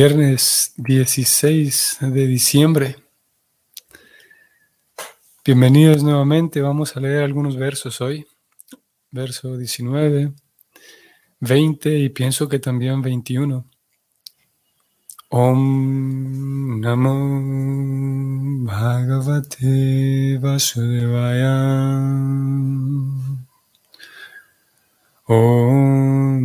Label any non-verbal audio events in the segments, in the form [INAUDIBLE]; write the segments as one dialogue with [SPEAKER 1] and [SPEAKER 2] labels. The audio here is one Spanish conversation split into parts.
[SPEAKER 1] Viernes 16 de diciembre. Bienvenidos nuevamente. Vamos a leer algunos versos hoy. Verso 19, 20 y pienso que también 21. Om Namo Bhagavate Vasudevaya. Om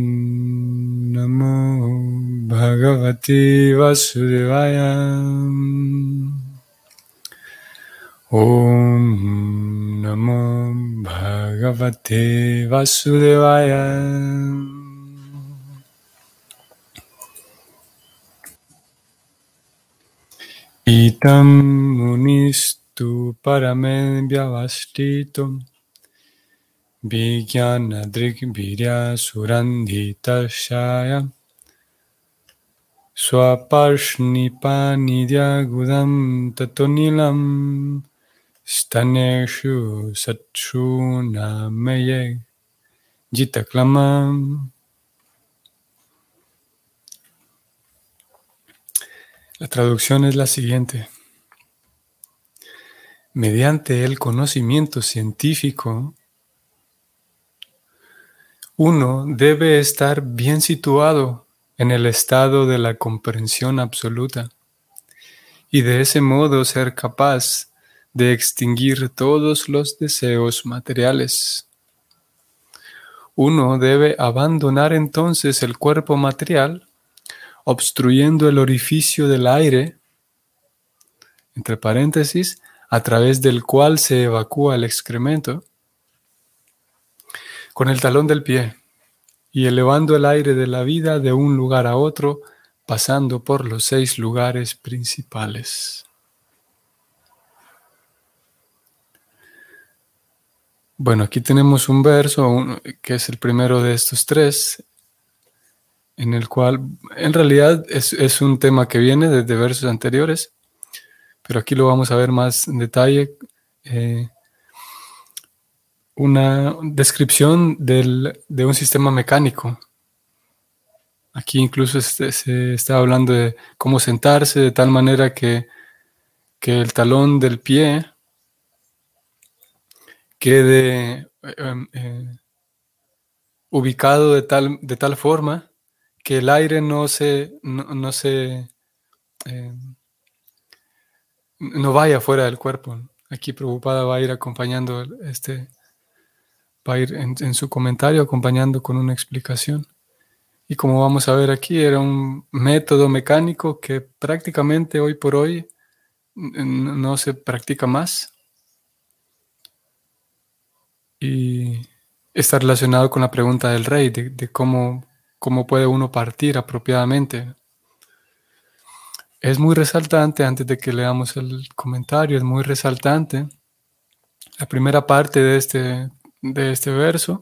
[SPEAKER 1] Namo Bhagavati Vasudevaya. Om Namo Bhagavate Vasudevaya. Itam munistu paramen vyavastitum Vijnanadrik virya surandhitashaya Swaparshnipanidhyagudam tatonilam staneshu satshunameye jitaklamam. La traducción es la siguiente. Mediante el conocimiento científico, uno debe estar bien situado en el estado de la comprensión absoluta y de ese modo ser capaz de extinguir todos los deseos materiales. Uno debe abandonar entonces el cuerpo material, obstruyendo el orificio del aire, entre paréntesis, a través del cual se evacúa el excremento, con el talón del pie y elevando el aire de la vida de un lugar a otro, pasando por los seis lugares principales. Bueno, aquí tenemos un verso que es el primero de estos tres, en el cual en realidad es, un tema que viene desde versos anteriores, pero aquí lo vamos a ver más en detalle. Eh, una descripción de un sistema mecánico. Aquí incluso se, está hablando de cómo sentarse de tal manera que, el talón del pie quede em, eh, ubicado de tal, de tal forma que el aire no se, no, se em, no vaya fuera del cuerpo. Aquí preocupada va a ir acompañando este, va a ir en, su comentario acompañando con una explicación. Y como vamos a ver aquí, era un método mecánico que prácticamente hoy por hoy no se practica más. Y está relacionado con la pregunta del rey, de, cómo, cómo puede uno partir apropiadamente. Es muy resaltante, antes de que leamos el comentario, es muy resaltante la primera parte de este de este verso,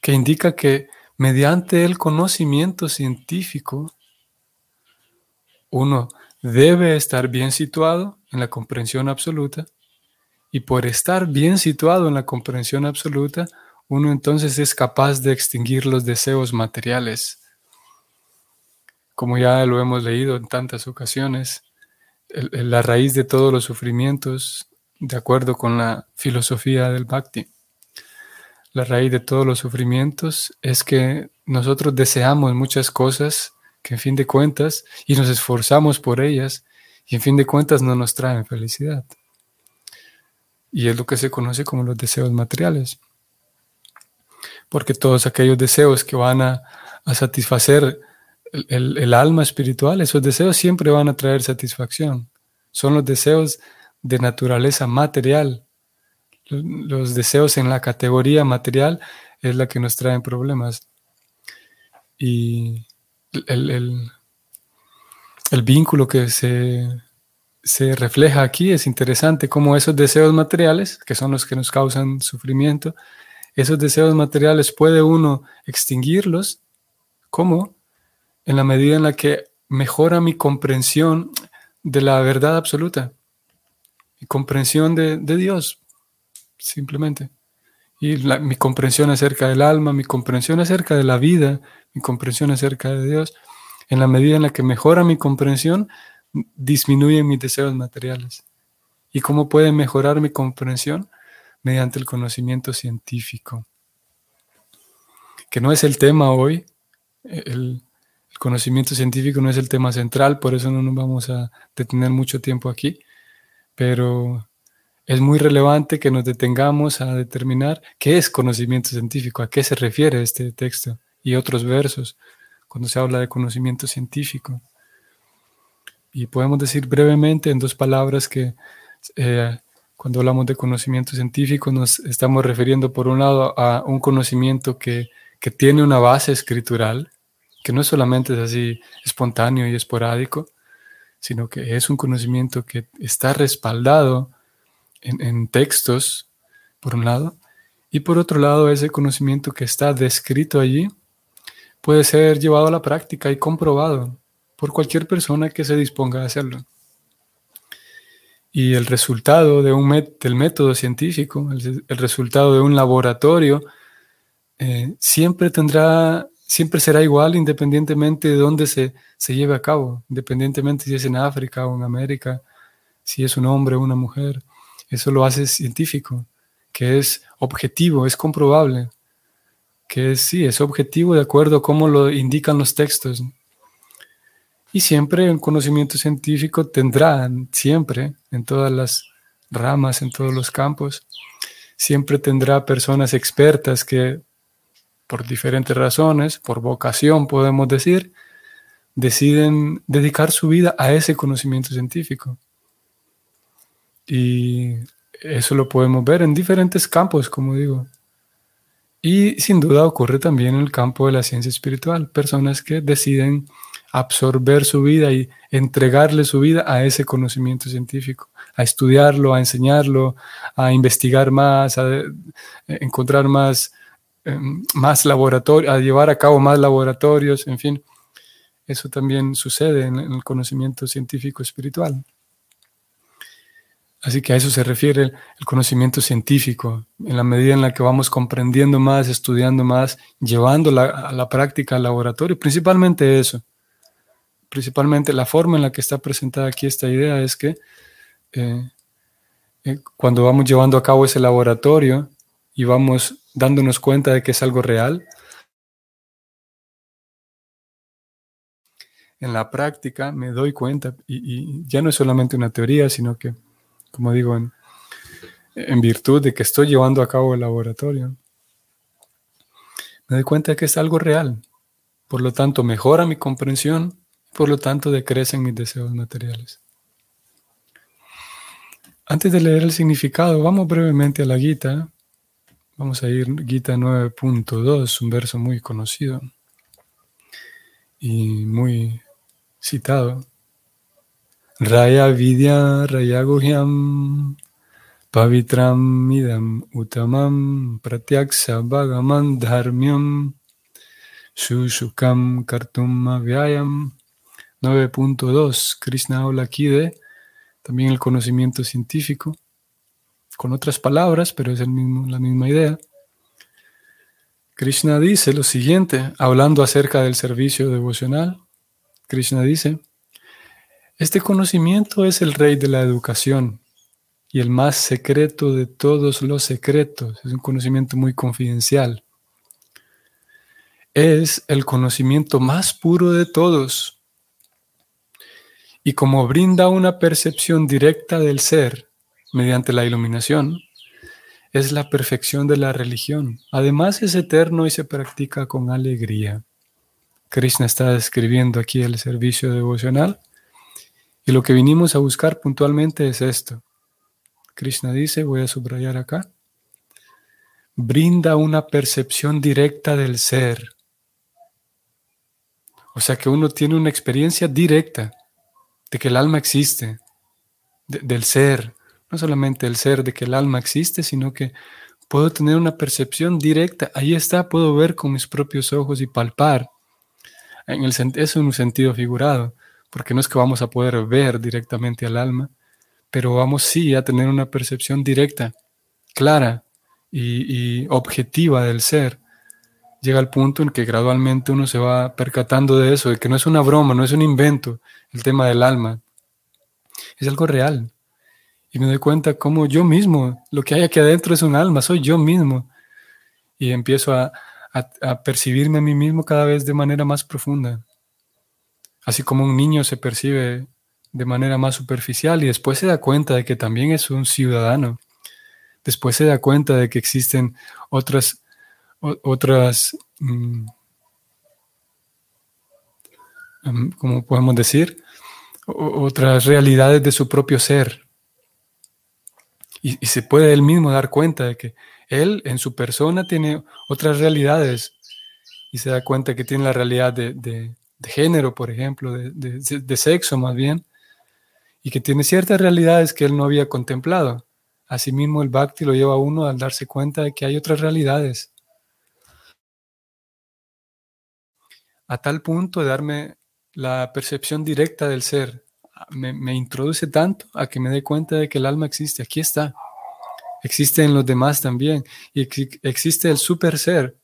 [SPEAKER 1] que indica que mediante el conocimiento científico, uno debe estar bien situado en la comprensión absoluta y por estar bien situado en la comprensión absoluta, uno entonces es capaz de extinguir los deseos materiales. Como ya lo hemos leído en tantas ocasiones, la raíz de todos los sufrimientos, de acuerdo con la filosofía del Bhakti, la raíz de todos los sufrimientos es que nosotros deseamos muchas cosas que en fin de cuentas y nos esforzamos por ellas y en fin de cuentas no nos traen felicidad. Y es lo que se conoce como los deseos materiales. Porque todos aquellos deseos que van a, satisfacer el, el alma espiritual, esos deseos siempre van a traer satisfacción. Son los deseos de naturaleza material, los deseos en la categoría material es la que nos traen problemas. Y el, vínculo que se, se, refleja aquí es interesante, como esos deseos materiales, que son los que nos causan sufrimiento, esos deseos materiales puede uno extinguirlos, ¿cómo? En la medida en la que mejora mi comprensión de la verdad absoluta, mi comprensión de, de Dios, simplemente. Y mi comprensión acerca del alma, mi comprensión acerca de la vida, mi comprensión acerca de Dios, en la medida en la que mejora mi comprensión, disminuyen mis deseos materiales. ¿Y cómo puede mejorar mi comprensión? Mediante el conocimiento científico, que no es el tema hoy, el, conocimiento científico no es el tema central, por eso no nos vamos a detener mucho tiempo aquí, pero es muy relevante que nos detengamos a determinar qué es conocimiento científico, a qué se refiere este texto y otros versos cuando se habla de conocimiento científico. Y podemos decir brevemente en dos palabras que eh, cuando hablamos de conocimiento científico nos estamos refiriendo por un lado a un conocimiento que, que tiene una base escritural, que no solamente es así espontáneo y esporádico, sino que es un conocimiento que está respaldado en, textos, por un lado, y por otro lado, ese conocimiento que está descrito allí puede ser llevado a la práctica y comprobado por cualquier persona que se disponga a hacerlo. Y el resultado del método científico, el, resultado de un laboratorio, eh, siempre tendrá siempre será igual independientemente de dónde se, se lleve a cabo, independientemente si es en África o en América, si es un hombre o una mujer. Eso lo hace científico, que es objetivo, es comprobable, que es, sí, es objetivo de acuerdo a cómo lo indican los textos. Y siempre un conocimiento científico tendrá, siempre, en todas las ramas, en todos los campos, siempre tendrá personas expertas que por diferentes razones, por vocación podemos decir, deciden dedicar su vida a ese conocimiento científico. Y eso lo podemos ver en diferentes campos, como digo. Y sin duda ocurre también en el campo de la ciencia espiritual, personas que deciden absorber su vida y entregarle su vida a ese conocimiento científico, a estudiarlo, a enseñarlo, a investigar más, a encontrar más Em, más laboratorios, a llevar a cabo más laboratorios, en fin. Eso también sucede en, el conocimiento científico espiritual. Así que a eso se refiere el, conocimiento científico, en la medida en la que vamos comprendiendo más, estudiando más, llevando a la práctica al laboratorio, principalmente eso. Principalmente la forma en la que está presentada aquí esta idea es que eh, eh, cuando vamos llevando a cabo ese laboratorio y vamos dándonos cuenta de que es algo real. En la práctica me doy cuenta, y, ya no es solamente una teoría, sino que, como digo, en, virtud de que estoy llevando a cabo el laboratorio, me doy cuenta de que es algo real. Por lo tanto, mejora mi comprensión, por lo tanto, decrecen mis deseos materiales. Antes de leer el significado, vamos brevemente a la Gita Vamos a ir Gita 9.2, un verso muy conocido y muy citado. Raya Vidya Raya Guhyam Pavitram Idam Utamam Pratyaksa Bhagaman Dharmyam Shushukam Kartum Vyayam 9.2 Krishna habla aquí de también el conocimiento científico con otras palabras, pero es la misma idea. Krishna dice lo siguiente, hablando acerca del servicio devocional. Krishna dice, este conocimiento es el rey de la educación y el más secreto de todos los secretos. Es un conocimiento muy confidencial. Es el conocimiento más puro de todos. Y como brinda una percepción directa del ser, mediante la iluminación, es la perfección de la religión. Además es eterno y se practica con alegría. Krishna está describiendo aquí el servicio devocional y lo que vinimos a buscar puntualmente es esto. Krishna dice, voy a subrayar acá, brinda una percepción directa del ser. O sea que uno tiene una experiencia directa de que el alma existe, del ser, no solamente el ser de que el alma existe, sino que puedo tener una percepción directa. Ahí está, puedo ver con mis propios ojos y palpar. En el, en un sentido figurado, porque no es que vamos a poder ver directamente al alma, pero vamos sí a tener una percepción directa, clara y, objetiva del ser. llega al punto en que gradualmente uno se va percatando de eso, de que no es una broma, no es un invento el tema del alma, es algo real. Y me doy cuenta cómo yo mismo, lo que hay aquí adentro es un alma, soy yo mismo. Y empiezo a percibirme a mí mismo cada vez de manera más profunda. Así como un niño se percibe de manera más superficial y después se da cuenta de que también es un ciudadano. Después se da cuenta de que existen otras, otras, mm, ¿cómo podemos decir? otras realidades de su propio ser. Y, se puede él mismo dar cuenta de que él en su persona tiene otras realidades y se da cuenta que tiene la realidad de, género, por ejemplo, de, sexo más bien, y que tiene ciertas realidades que él no había contemplado. Asimismo, el bhakti lo lleva a uno al darse cuenta de que hay otras realidades. A tal punto de darme la percepción directa del ser, me, introduce tanto a que me dé cuenta de que el alma existe. Aquí está. Existe en los demás también. Y existe el super ser.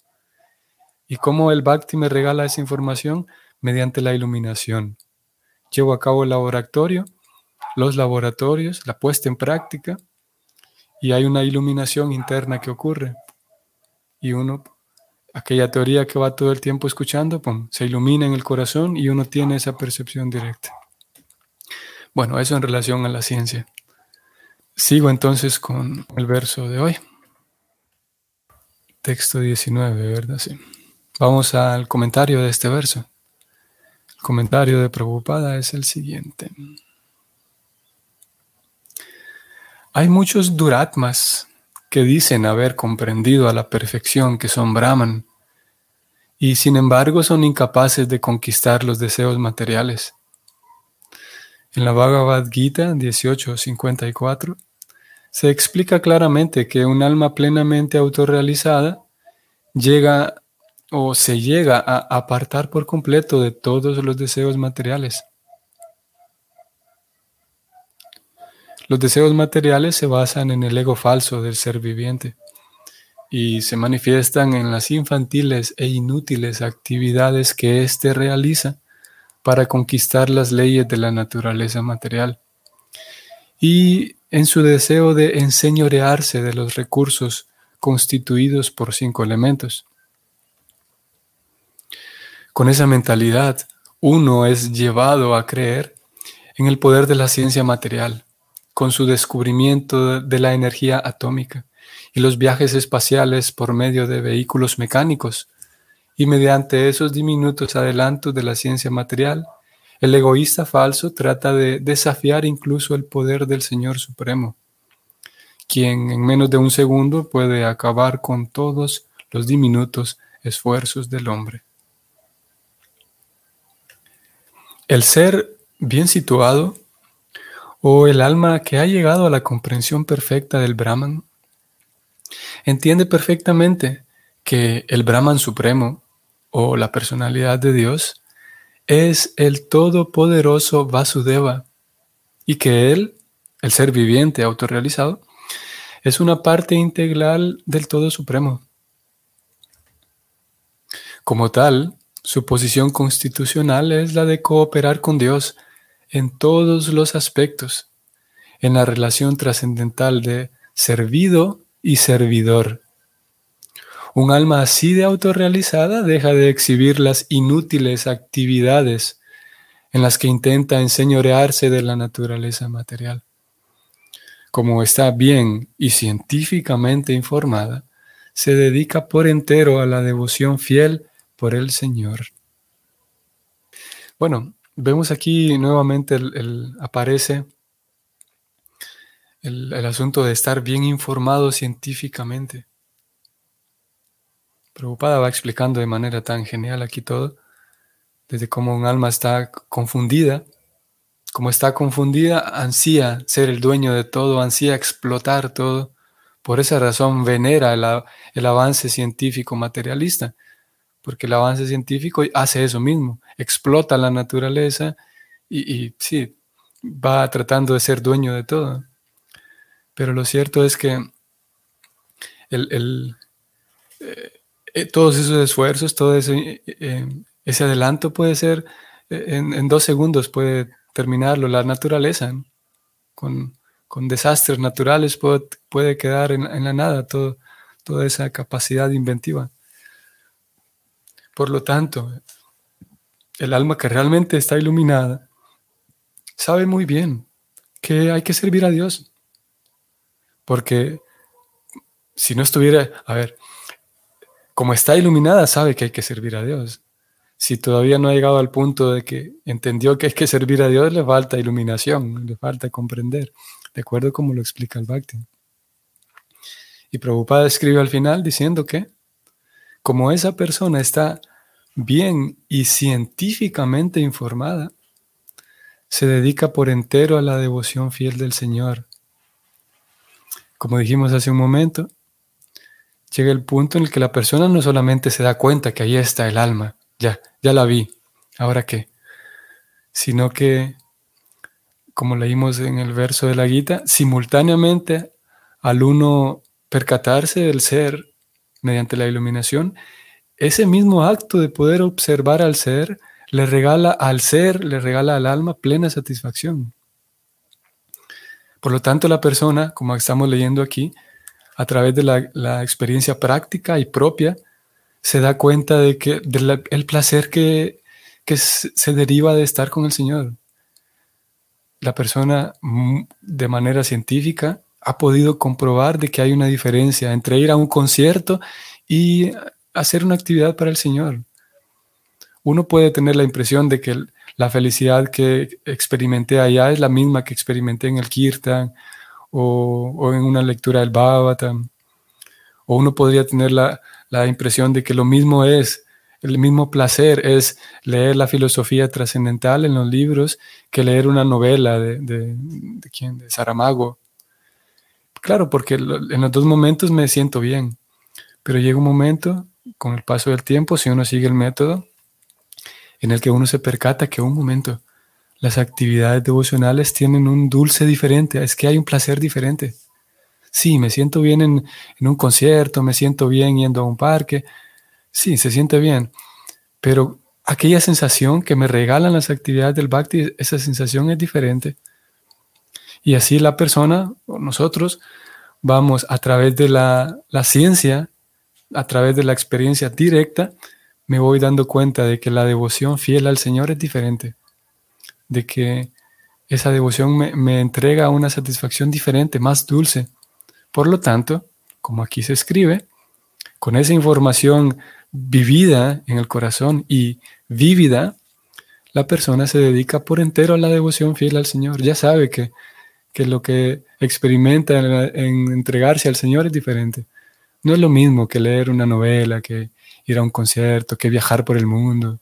[SPEAKER 1] ¿Y cómo el bhakti me regala esa información? Mediante la iluminación. Llevo a cabo el laboratorio los laboratorios, la puesta en práctica, y hay una iluminación interna que ocurre. Y uno, aquella teoría que va todo el tiempo escuchando, se ilumina en el corazón y uno tiene esa percepción directa. Bueno, eso en relación a la ciencia. Sigo entonces con el verso de hoy. Texto 19, ¿verdad? Sí. Vamos al comentario de este verso. El comentario de Prabhupada es el siguiente. Hay muchos duratmas que dicen haber comprendido a la perfección que son Brahman y sin embargo son incapaces de conquistar los deseos materiales. En la Bhagavad Gita 1854 se explica claramente que un alma plenamente autorrealizada llega o se llega a apartar por completo de todos los deseos materiales. Los deseos materiales se basan en el ego falso del ser viviente y se manifiestan en las infantiles e inútiles actividades que éste realiza para conquistar las leyes de la naturaleza material y en su deseo de enseñorearse de los recursos constituidos por cinco elementos. Con esa mentalidad, uno es llevado a creer en el poder de la ciencia material con su descubrimiento de la energía atómica y los viajes espaciales por medio de vehículos mecánicos, y mediante esos diminutos adelantos de la ciencia material, el egoísta falso trata de desafiar incluso el poder del Señor Supremo, quien en menos de un segundo puede acabar con todos los diminutos esfuerzos del hombre. El ser bien situado o el alma que ha llegado a la comprensión perfecta del Brahman entiende perfectamente que el Brahman supremo o la personalidad de Dios es el todopoderoso Vasudeva y que él, el ser viviente autorrealizado, es una parte integral del todo supremo. Como tal, su posición constitucional es la de cooperar con Dios en todos los aspectos, en la relación trascendental de servido y servidor. Un alma así de autorrealizada deja de exhibir las inútiles actividades en las que intenta enseñorearse de la naturaleza material. Como está bien y científicamente informada, se dedica por entero a la devoción fiel por el Señor. Bueno, Vemos aquí nuevamente el, aparece el, asunto de estar bien informado científicamente. Preocupada va explicando de manera tan genial aquí todo, desde cómo un alma está confundida, como está confundida, ansía ser el dueño de todo, ansía explotar todo. Por esa razón venera el avance científico materialista porque el avance científico hace eso mismo, explota la naturaleza y, sí, va tratando de ser dueño de todo. Pero lo cierto es que el, eh, eh, todos esos esfuerzos, todo ese, eh, ese adelanto puede ser, en, dos segundos puede terminarlo, la naturaleza, con, desastres naturales puede, puede quedar en, la nada toda esa capacidad inventiva. Por lo tanto, el alma que realmente está iluminada sabe muy bien que hay que servir a Dios. Porque si no estuviera, a ver, como está iluminada, sabe que hay que servir a Dios. Si todavía no ha llegado al punto de que entendió que hay que servir a Dios, le falta iluminación, le falta comprender, de acuerdo como lo explica el Bhakti. Y Prabhupada escribe al final diciendo que, como esa persona está bien y científicamente informada, se dedica por entero a la devoción fiel del Señor. Como dijimos hace un momento, llega el punto en el que la persona no solamente se da cuenta que ahí está el alma, ya, ya la vi, ahora qué, sino que, como leímos en el verso de la Gita, simultáneamente al uno percatarse del ser mediante la iluminación, ese mismo acto de poder observar al ser le regala al ser, le regala al alma plena satisfacción. Por lo tanto, la persona, como estamos leyendo aquí, a través de la, experiencia práctica y propia, se da cuenta de que del placer que, que se deriva de estar con el Señor. La persona mm, de manera científica ha podido comprobar de que hay una diferencia entre ir a un concierto y hacer una actividad para el Señor. Uno puede tener la impresión de que la felicidad que experimenté allá es la misma que experimenté en el Kirtan o, en una lectura del Bhagavatam. O uno podría tener la, impresión de que lo mismo es, el mismo placer es leer la filosofía trascendental en los libros que leer una novela de, de, de, ¿quién? de Saramago. Claro, porque en los dos momentos me siento bien, pero llega un momento, con el paso del tiempo, si uno sigue el método, en el que uno se percata que un momento, las actividades devocionales tienen un dulce diferente, es que hay un placer diferente. Sí, me siento bien en, un concierto, me siento bien yendo a un parque, sí, se siente bien, pero aquella sensación que me regalan las actividades del bhakti, esa sensación es diferente. Y así la persona, o nosotros, vamos a través de la, la ciencia, a través de la experiencia directa, me voy dando cuenta de que la devoción fiel al Señor es diferente de que esa devoción me, entrega una satisfacción diferente, más dulce. Por lo tanto, como aquí se escribe, con esa información vivida en el corazón y vívida, la persona se dedica por entero a la devoción fiel al Señor. Ya sabe que, lo que experimenta en, en, entregarse al Señor es diferente. No es lo mismo que leer una novela, que ir a un concierto, que viajar por el mundo.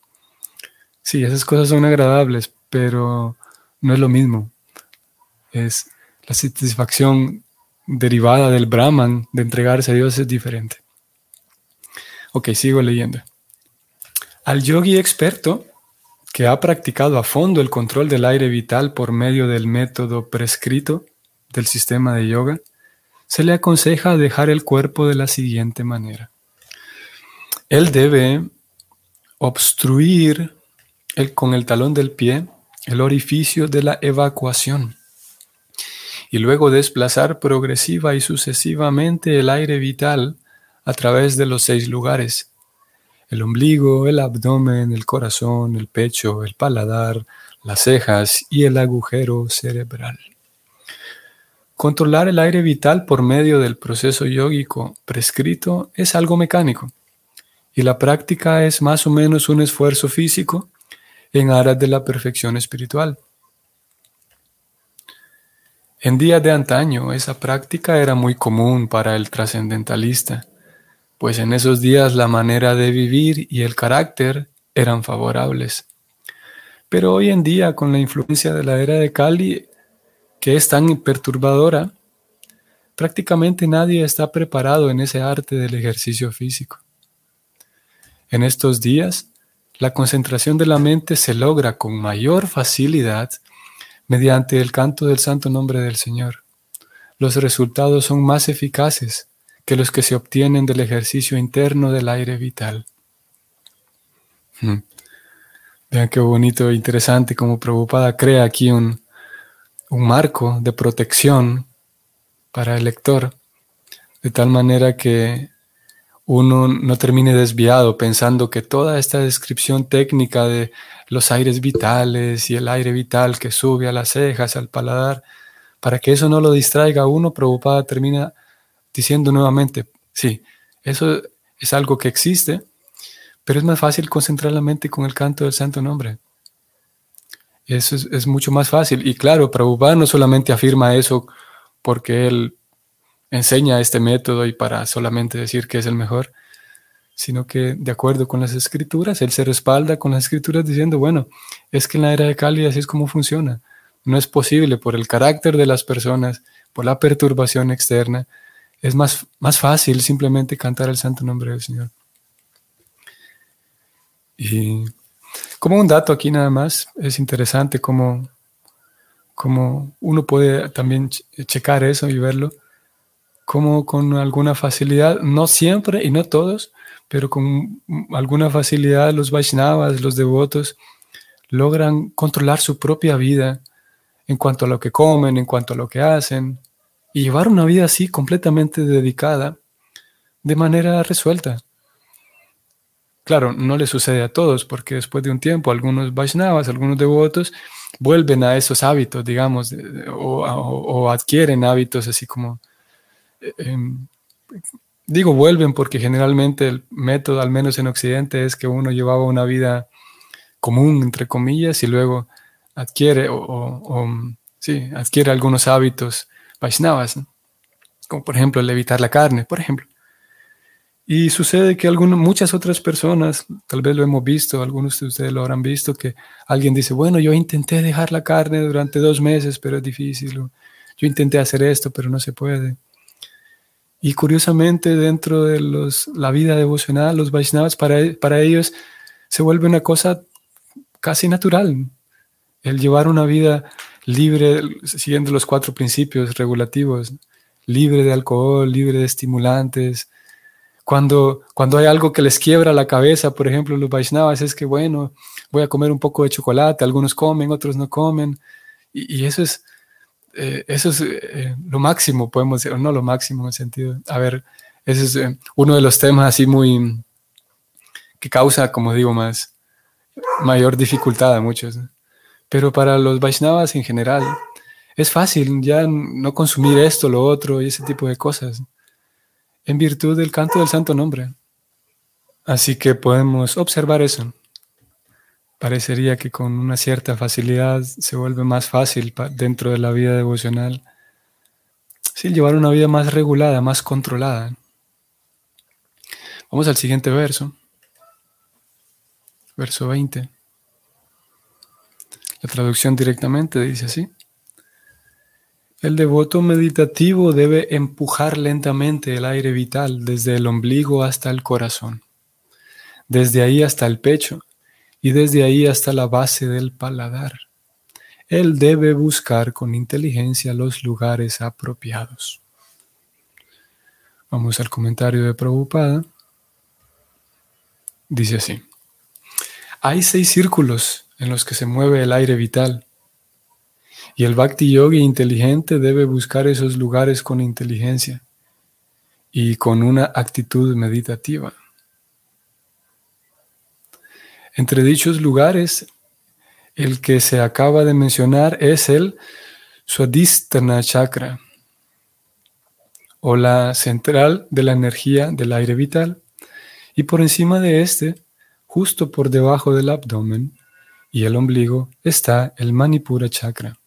[SPEAKER 1] Sí, esas cosas son agradables, pero no es lo mismo. Es la satisfacción derivada del Brahman, de entregarse a Dios, es diferente. Ok, sigo leyendo. Al yogi experto, que ha practicado a fondo el control del aire vital por medio del método prescrito del sistema de yoga, se le aconseja dejar el cuerpo de la siguiente manera. Él debe obstruir con el talón del pie el orificio de la evacuación y luego desplazar progresiva y sucesivamente el aire vital a través de los seis lugares, el ombligo, el abdomen, el corazón, el pecho, el paladar, las cejas y el agujero cerebral. Controlar el aire vital por medio del proceso yógico prescrito es algo mecánico y la práctica es más o menos un esfuerzo físico en aras de la perfección espiritual. En días de antaño esa práctica era muy común para el trascendentalista, pues en esos días la manera de vivir y el carácter eran favorables. Pero hoy en día, con la influencia de la era de Cali, que es tan perturbadora, prácticamente nadie está preparado en ese arte del ejercicio físico. En estos días, la concentración de la mente se logra con mayor facilidad mediante el canto del santo nombre del Señor. Los resultados son más eficaces que los que se obtienen del ejercicio interno del aire vital. Hmm. Vean qué bonito e interesante como Prabhupada crea aquí un, un marco de protección para el lector, de tal manera que uno no termine desviado pensando que toda esta descripción técnica de los aires vitales y el aire vital que sube a las cejas, al paladar, para que eso no lo distraiga uno, Prabhupada termina diciendo nuevamente, sí, eso es algo que existe, pero es más fácil concentrar la mente con el canto del santo nombre. Eso es, es mucho más fácil. Y claro, Prabhupada no solamente afirma eso porque él enseña este método y para solamente decir que es el mejor, sino que de acuerdo con las escrituras, él se respalda con las escrituras diciendo, bueno, es que en la era de Cali así es como funciona. No es posible por el carácter de las personas, por la perturbación externa. Es más, más fácil simplemente cantar el santo nombre del Señor. Y como un dato aquí nada más, es interesante cómo, cómo uno puede también checar eso y verlo como con alguna facilidad, no siempre y no todos, pero con alguna facilidad los Vaishnavas, los devotos, logran controlar su propia vida en cuanto a lo que comen, en cuanto a lo que hacen, y llevar una vida así completamente dedicada de manera resuelta. Claro, no le sucede a todos, porque después de un tiempo algunos Vaishnavas, algunos devotos, vuelven a esos hábitos, digamos, o adquieren hábitos así como Em, digo vuelven porque generalmente el método, al menos en Occidente, es que uno llevaba una vida común, entre comillas, y luego adquiere o, sí, adquiere algunos hábitos Vaishnavas, como por ejemplo el evitar la carne, por ejemplo. Y sucede que algunas, muchas otras personas, tal vez lo hemos visto, algunos de ustedes lo habrán visto, que alguien dice, bueno, yo intenté dejar la carne durante dos meses, pero es difícil. Yo intenté hacer esto, pero no se puede. Y curiosamente, dentro de los, la vida devocional, los Vaishnavas, para, para ellos se vuelve una cosa casi natural. El llevar una vida libre, siguiendo los cuatro principios regulativos, libre de alcohol, libre de estimulantes. Cuando, cuando hay algo que les quiebra la cabeza, por ejemplo, los Vaishnavas, es que, bueno, voy a comer un poco de chocolate, algunos comen, otros no comen. y eso es, eh, eso es eh, lo máximo, podemos decir, no lo máximo en el sentido, a ver, ese es eh, uno de los temas así muy, que causa, como digo, más, mayor dificultad a muchos. Pero para los Vaishnavas en general, es fácil ya no consumir esto, lo otro y ese tipo de cosas, en virtud del canto del santo nombre. Así que podemos observar eso parecería que con una cierta facilidad se vuelve más fácil dentro de la vida devocional. Sí, llevar una vida más regulada, más controlada. Vamos al siguiente verso. Verso 20. La traducción directamente dice así. El devoto meditativo debe empujar lentamente el aire vital desde el ombligo hasta el corazón, desde ahí hasta el pecho y desde ahí hasta la base del paladar. Él debe buscar con inteligencia los lugares apropiados. Vamos al comentario de Prabhupada. Dice así. Hay seis círculos en los que se mueve el aire vital. Y el bhakti yogi inteligente debe buscar esos lugares con inteligencia y con una actitud meditativa. Entre dichos lugares, el que se acaba de mencionar es el Swadhisthana Chakra, o la central de la energía del aire vital, y por encima de este, justo por debajo del abdomen y el ombligo, está el Manipura Chakra.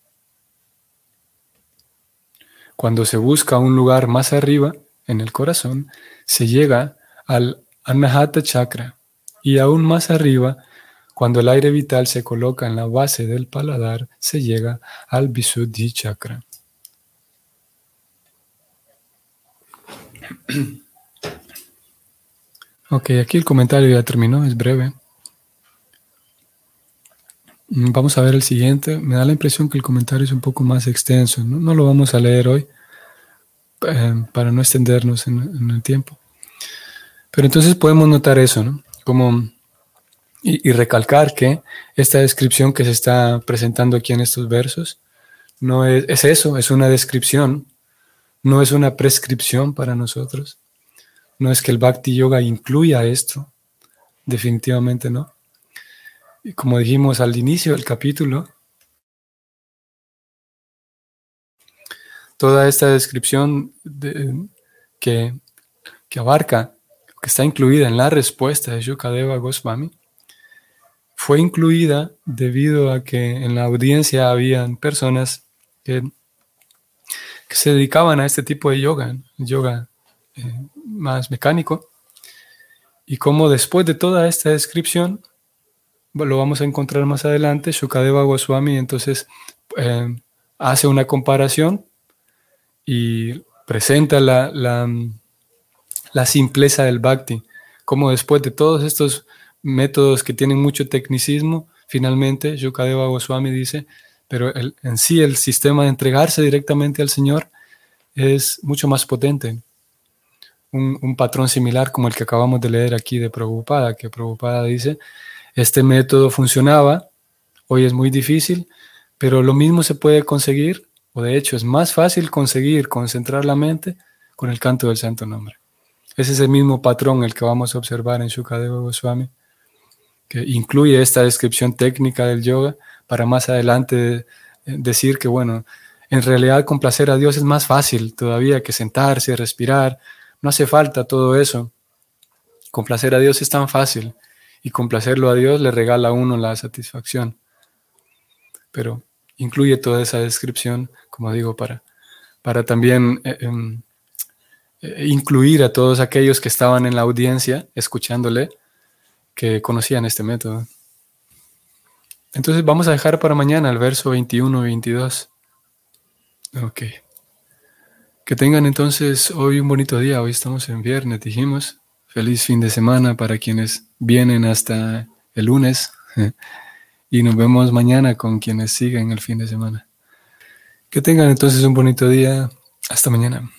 [SPEAKER 1] Cuando se busca un lugar más arriba, en el corazón, se llega al Anahata Chakra, y aún más arriba, cuando el aire vital se coloca en la base del paladar, se llega al Visuddhi Chakra. Ok, aquí el comentario ya terminó, es breve. Mm, vamos a ver el siguiente. Me da la impresión que el comentario es un poco más extenso. No, no lo vamos a leer hoy. eh, para no extendernos en, el tiempo. Pero entonces podemos notar eso, ¿no? Como, y, recalcar que esta descripción que se está presentando aquí en estos versos no es, es eso, es una descripción, no es una prescripción para nosotros. No es que el Bhakti Yoga incluya esto, definitivamente no. Como dijimos al inicio del capítulo, toda esta descripción que, abarca, que está incluida en la respuesta de Shukadeva Goswami, fue incluida debido a que en la audiencia habían personas que, se dedicaban a este tipo de yoga, yoga eh, más mecánico, y como después de toda esta descripción, lo vamos a encontrar más adelante, Shukadeva Goswami entonces eh, hace una comparación y presenta la, la, simpleza del bhakti, como después de todos estos métodos que tienen mucho tecnicismo, finalmente Yukadeva Goswami dice, pero en sí el sistema de entregarse directamente al Señor es mucho más potente. Un, un, patrón similar como el que acabamos de leer aquí de Prabhupada, que Prabhupada dice, este método funcionaba, hoy es muy difícil, pero lo mismo se puede conseguir o de hecho es más fácil conseguir concentrar la mente con el canto del santo nombre. Ese es el mismo patrón el que vamos a observar en Shukadeva Goswami, que incluye esta descripción técnica del yoga para más adelante eh, decir que, bueno, en realidad complacer a Dios es más fácil todavía que sentarse, respirar, no hace falta todo eso. Complacer a Dios es tan fácil y complacerlo a Dios le regala a uno la satisfacción. Pero incluye toda esa descripción, como digo, para, para también eh, em, eh, incluir a todos aquellos que estaban en la audiencia escuchándole, que conocían este método. Entonces vamos a dejar para mañana el verso 21 y 22. Ok. Que tengan entonces hoy un bonito día. Hoy estamos en viernes, dijimos. Feliz fin de semana para quienes vienen hasta el lunes. [LAUGHS] y nos vemos mañana con quienes siguen el fin de semana. Que tengan entonces un bonito día. Hasta mañana.